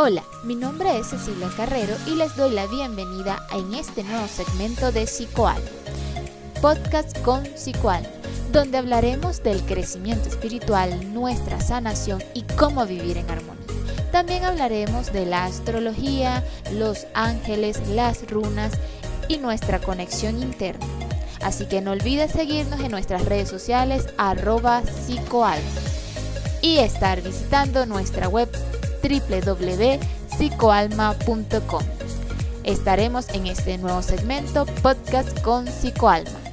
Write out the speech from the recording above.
Hola, mi nombre es Cecilia Carrero y les doy la bienvenida en este nuevo segmento de Psicoal, podcast con Psicoal, donde hablaremos del crecimiento espiritual, nuestra sanación y cómo vivir en armonía. También hablaremos de la astrología, los ángeles, las runas y nuestra conexión interna. Así que no olvides seguirnos en nuestras redes sociales arroba psicoal y estar visitando nuestra web www.psicoalma.com. Estaremos en este nuevo segmento podcast con Psicoalma.